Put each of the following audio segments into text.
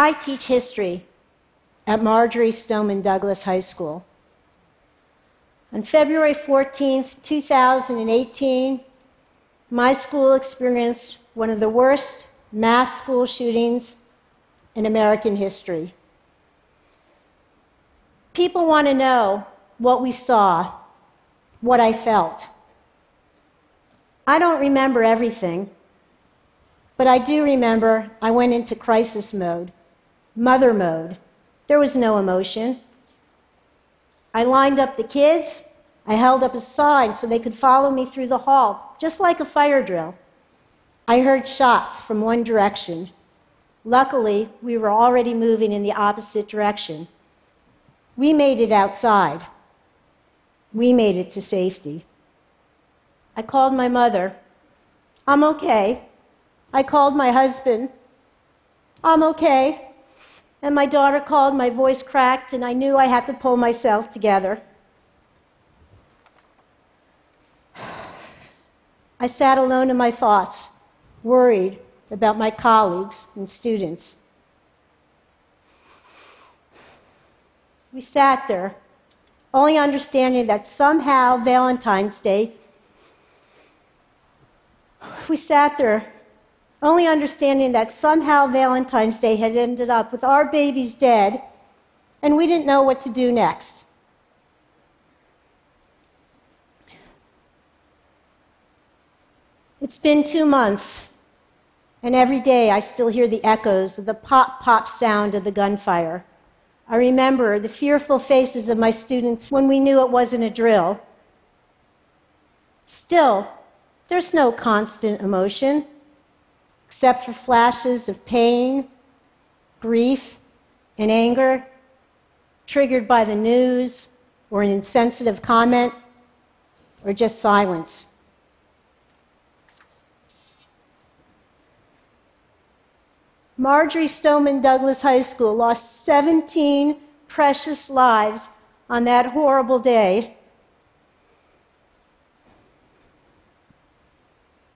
I teach history at Marjory Stoneman Douglas High School. On February 14th, 2018, my school experienced one of the worst mass school shootings in American history. People want to know what we saw, what I felt. I don't remember everything, but I do remember I went into crisis mode, mother mode. There was no emotion. I lined up the kids. I held up a sign so they could follow me through the hall, just like a fire drill. I heard shots from one direction. Luckily, we were already moving in the opposite direction. We made it outside. We made it to safety. I called my mother. I'm okay. I called my husband. I'm okay. And my daughter called, my voice cracked, and I knew I had to pull myself together. I sat alone in my thoughts, worried about my colleagues and students. We sat there, only understanding that somehow Valentine's Day, we sat there, only understanding that somehow Valentine's Day had ended up with our babies dead, and we didn't know what to do next. It's been two months, and every day I still hear the echoes of the pop pop sound of the gunfire. I remember the fearful faces of my students when we knew it wasn't a drill. Still, there's no constant emotion, except for flashes of pain, grief, and anger triggered by the news or an insensitive comment or just silence. Marjory Stoneman Douglas High School lost 17 precious lives on that horrible day.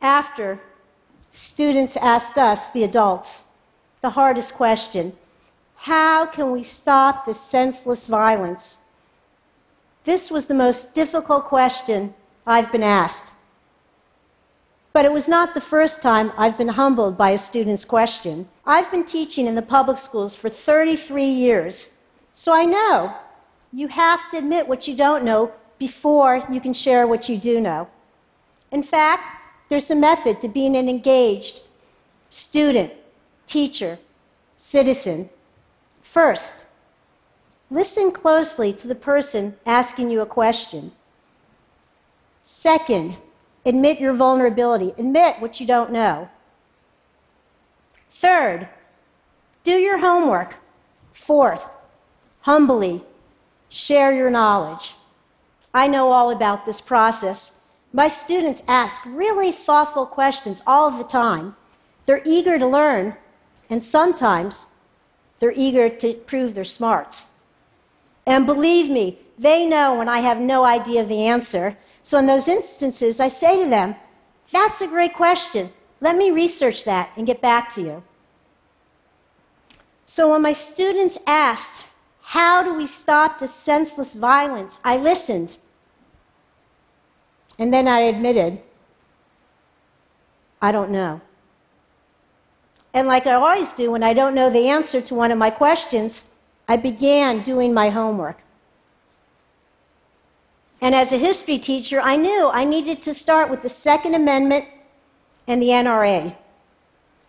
After, students asked us, the adults, the hardest question How can we stop this senseless violence? This was the most difficult question I've been asked. But it was not the first time I've been humbled by a student's question. I've been teaching in the public schools for 33 years, so I know you have to admit what you don't know before you can share what you do know. In fact, there's a method to being an engaged student, teacher, citizen. First, listen closely to the person asking you a question. Second, Admit your vulnerability. Admit what you don't know. Third, do your homework. Fourth, humbly share your knowledge. I know all about this process. My students ask really thoughtful questions all the time. They're eager to learn, and sometimes they're eager to prove their smarts. And believe me, they know when I have no idea of the answer, so in those instances, I say to them, That's a great question. Let me research that and get back to you. So when my students asked, How do we stop this senseless violence? I listened. And then I admitted, I don't know. And like I always do when I don't know the answer to one of my questions, I began doing my homework. And as a history teacher, I knew I needed to start with the Second Amendment and the NRA.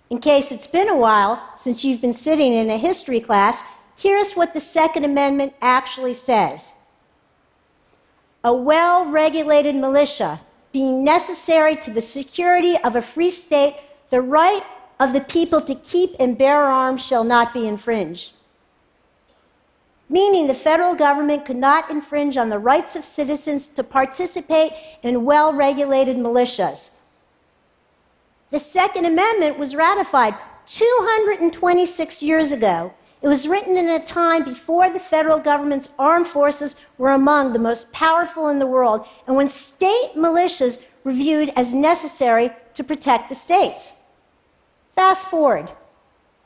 In case it's been a while since you've been sitting in a history class, here's what the Second Amendment actually says A well regulated militia being necessary to the security of a free state, the right of the people to keep and bear arms shall not be infringed meaning the federal government could not infringe on the rights of citizens to participate in well regulated militias. The Second Amendment was ratified 226 years ago. It was written in a time before the federal government's armed forces were among the most powerful in the world, and when state militias were viewed as necessary to protect the states. Fast forward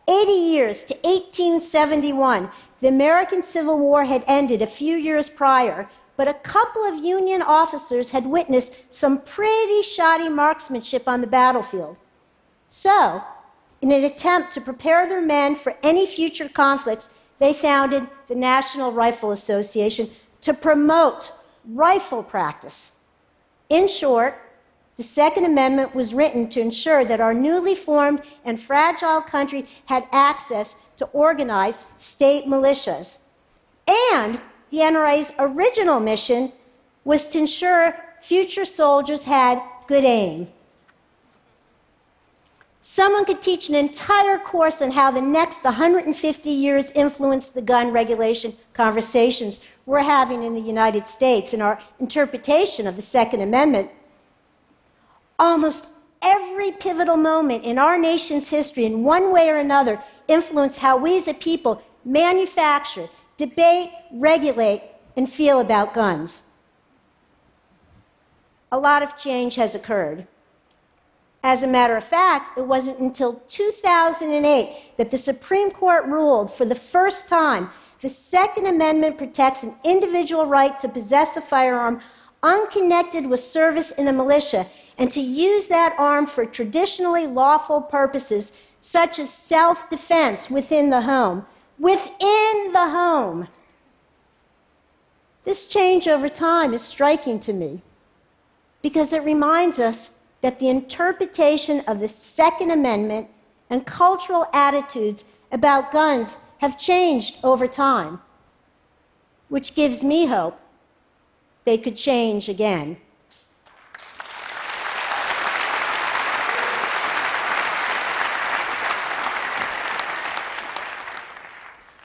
80 years to 1871, the American Civil War had ended a few years prior, but a couple of Union officers had witnessed some pretty shoddy marksmanship on the battlefield. So, in an attempt to prepare their men for any future conflicts, they founded the National Rifle Association to promote rifle practice. In short, the Second Amendment was written to ensure that our newly formed and fragile country had access to organized state militias. And the NRA's original mission was to ensure future soldiers had good aim. Someone could teach an entire course on how the next 150 years influenced the gun regulation conversations we're having in the United States and our interpretation of the Second Amendment. Almost every pivotal moment in our nation's history, in one way or another, influenced how we as a people manufacture, debate, regulate, and feel about guns. A lot of change has occurred. As a matter of fact, it wasn't until 2008 that the Supreme Court ruled for the first time the Second Amendment protects an individual right to possess a firearm unconnected with service in a militia and to use that arm for traditionally lawful purposes such as self defense within the home. Within the home. This change over time is striking to me because it reminds us that the interpretation of the Second Amendment and cultural attitudes about guns have changed over time, which gives me hope they could change again.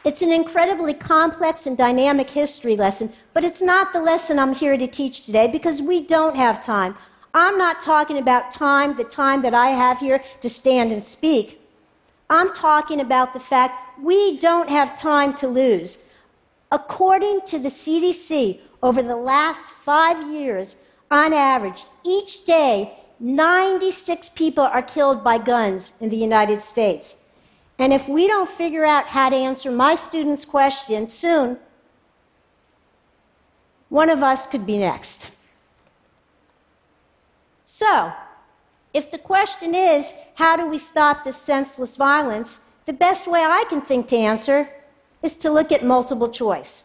It's an incredibly complex and dynamic history lesson, but it's not the lesson I'm here to teach today because we don't have time. I'm not talking about time, the time that I have here to stand and speak. I'm talking about the fact we don't have time to lose. According to the CDC, over the last five years, on average, each day, 96 people are killed by guns in the United States. And if we don't figure out how to answer my students' question soon, one of us could be next. So, if the question is, how do we stop this senseless violence? The best way I can think to answer is to look at multiple choice.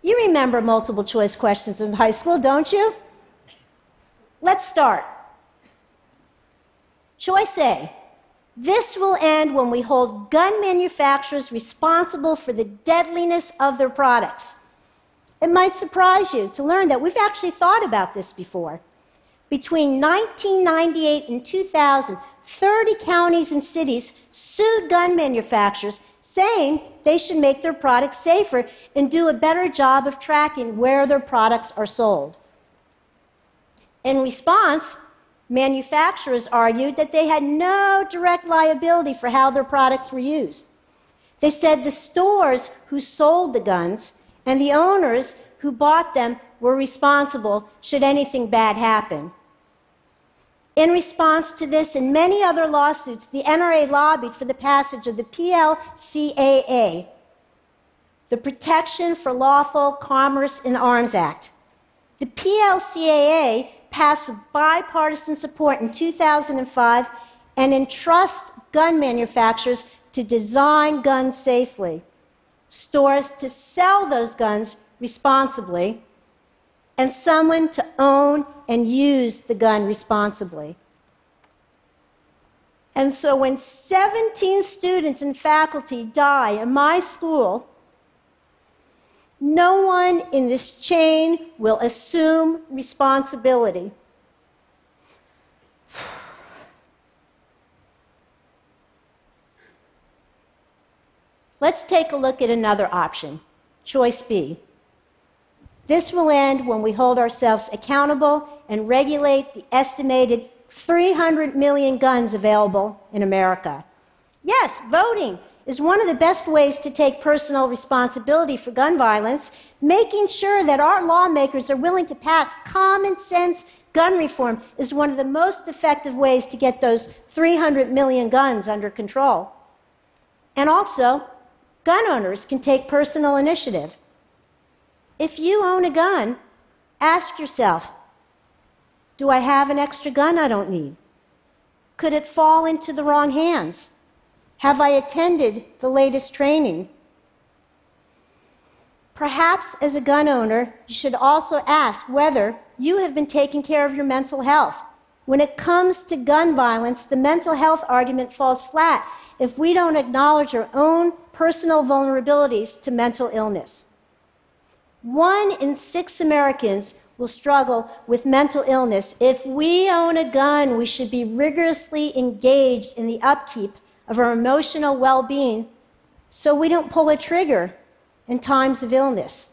You remember multiple choice questions in high school, don't you? Let's start. Choice A. This will end when we hold gun manufacturers responsible for the deadliness of their products. It might surprise you to learn that we've actually thought about this before. Between 1998 and 2000, 30 counties and cities sued gun manufacturers saying they should make their products safer and do a better job of tracking where their products are sold. In response, manufacturers argued that they had no direct liability for how their products were used. They said the stores who sold the guns and the owners who bought them were responsible should anything bad happen. In response to this and many other lawsuits, the NRA lobbied for the passage of the PLCAA, the Protection for Lawful Commerce in Arms Act. The PLCAA passed with bipartisan support in 2005 and entrusts gun manufacturers to design guns safely, stores to sell those guns responsibly, and someone to own and use the gun responsibly. And so when 17 students and faculty die in my school, no one in this chain will assume responsibility. Let's take a look at another option, choice B. This will end when we hold ourselves accountable and regulate the estimated 300 million guns available in America. Yes, voting is one of the best ways to take personal responsibility for gun violence, making sure that our lawmakers are willing to pass common sense gun reform is one of the most effective ways to get those 300 million guns under control. And also, gun owners can take personal initiative. If you own a gun, ask yourself Do I have an extra gun I don't need? Could it fall into the wrong hands? Have I attended the latest training? Perhaps as a gun owner, you should also ask whether you have been taking care of your mental health. When it comes to gun violence, the mental health argument falls flat if we don't acknowledge our own personal vulnerabilities to mental illness. One in six Americans will struggle with mental illness. If we own a gun, we should be rigorously engaged in the upkeep of our emotional well being so we don't pull a trigger in times of illness.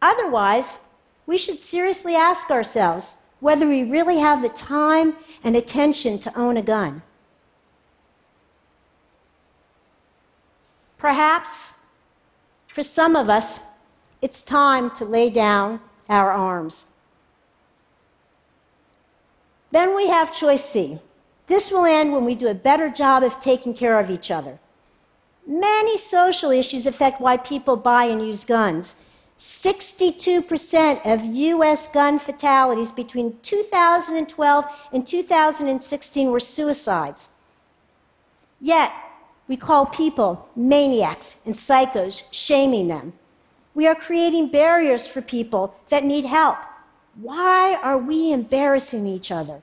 Otherwise, we should seriously ask ourselves whether we really have the time and attention to own a gun. Perhaps for some of us, it's time to lay down our arms. Then we have choice C. This will end when we do a better job of taking care of each other. Many social issues affect why people buy and use guns. 62% of U.S. gun fatalities between 2012 and 2016 were suicides. Yet, we call people maniacs and psychos, shaming them. We are creating barriers for people that need help. Why are we embarrassing each other?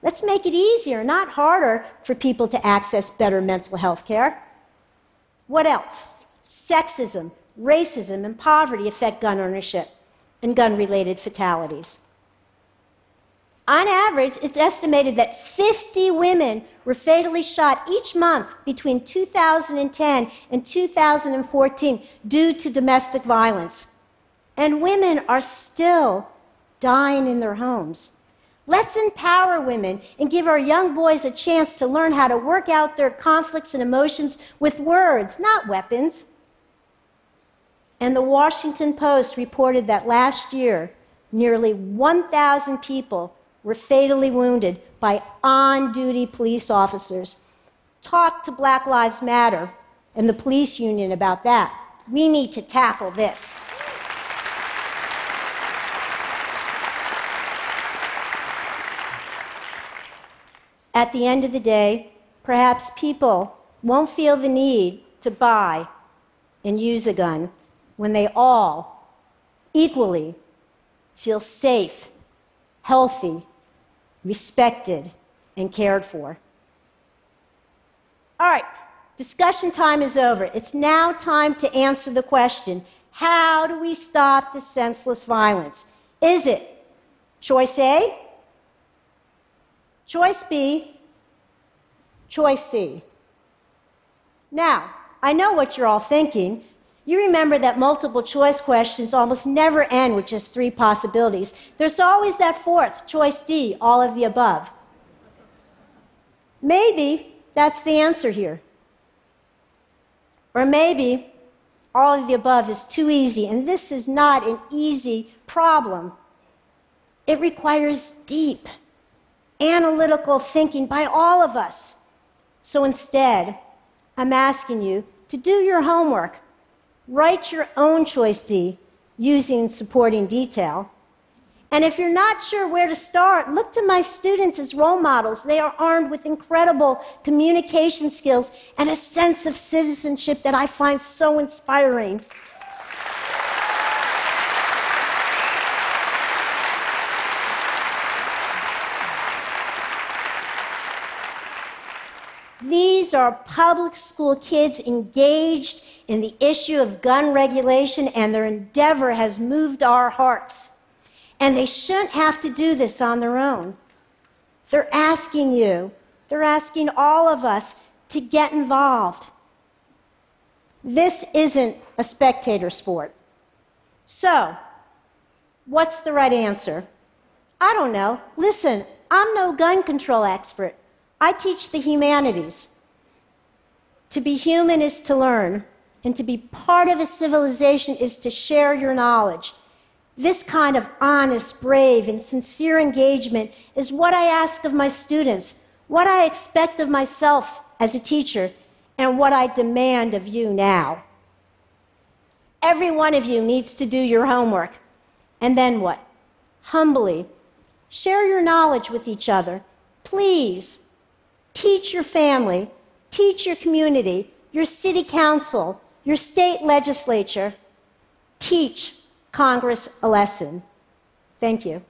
Let's make it easier, not harder, for people to access better mental health care. What else? Sexism, racism, and poverty affect gun ownership and gun related fatalities. On average, it's estimated that 50 women were fatally shot each month between 2010 and 2014 due to domestic violence. And women are still dying in their homes. Let's empower women and give our young boys a chance to learn how to work out their conflicts and emotions with words, not weapons. And the Washington Post reported that last year, nearly 1,000 people were fatally wounded by on duty police officers. Talk to Black Lives Matter and the police union about that. We need to tackle this. At the end of the day, perhaps people won't feel the need to buy and use a gun when they all equally feel safe, healthy, respected, and cared for. All right, discussion time is over. It's now time to answer the question how do we stop the senseless violence? Is it choice A, choice B, choice C? Now, I know what you're all thinking. You remember that multiple choice questions almost never end with just three possibilities. There's always that fourth, choice D, all of the above. Maybe that's the answer here. Or maybe all of the above is too easy, and this is not an easy problem. It requires deep, analytical thinking by all of us. So instead, I'm asking you to do your homework Write your own choice D using supporting detail. And if you're not sure where to start, look to my students as role models. They are armed with incredible communication skills and a sense of citizenship that I find so inspiring. These are public school kids engaged in the issue of gun regulation, and their endeavor has moved our hearts. And they shouldn't have to do this on their own. They're asking you, they're asking all of us to get involved. This isn't a spectator sport. So, what's the right answer? I don't know. Listen, I'm no gun control expert. I teach the humanities. To be human is to learn, and to be part of a civilization is to share your knowledge. This kind of honest, brave, and sincere engagement is what I ask of my students, what I expect of myself as a teacher, and what I demand of you now. Every one of you needs to do your homework. And then what? Humbly share your knowledge with each other. Please teach your family, teach your community, your city council, your state legislature. Teach Congress a lesson. Thank you.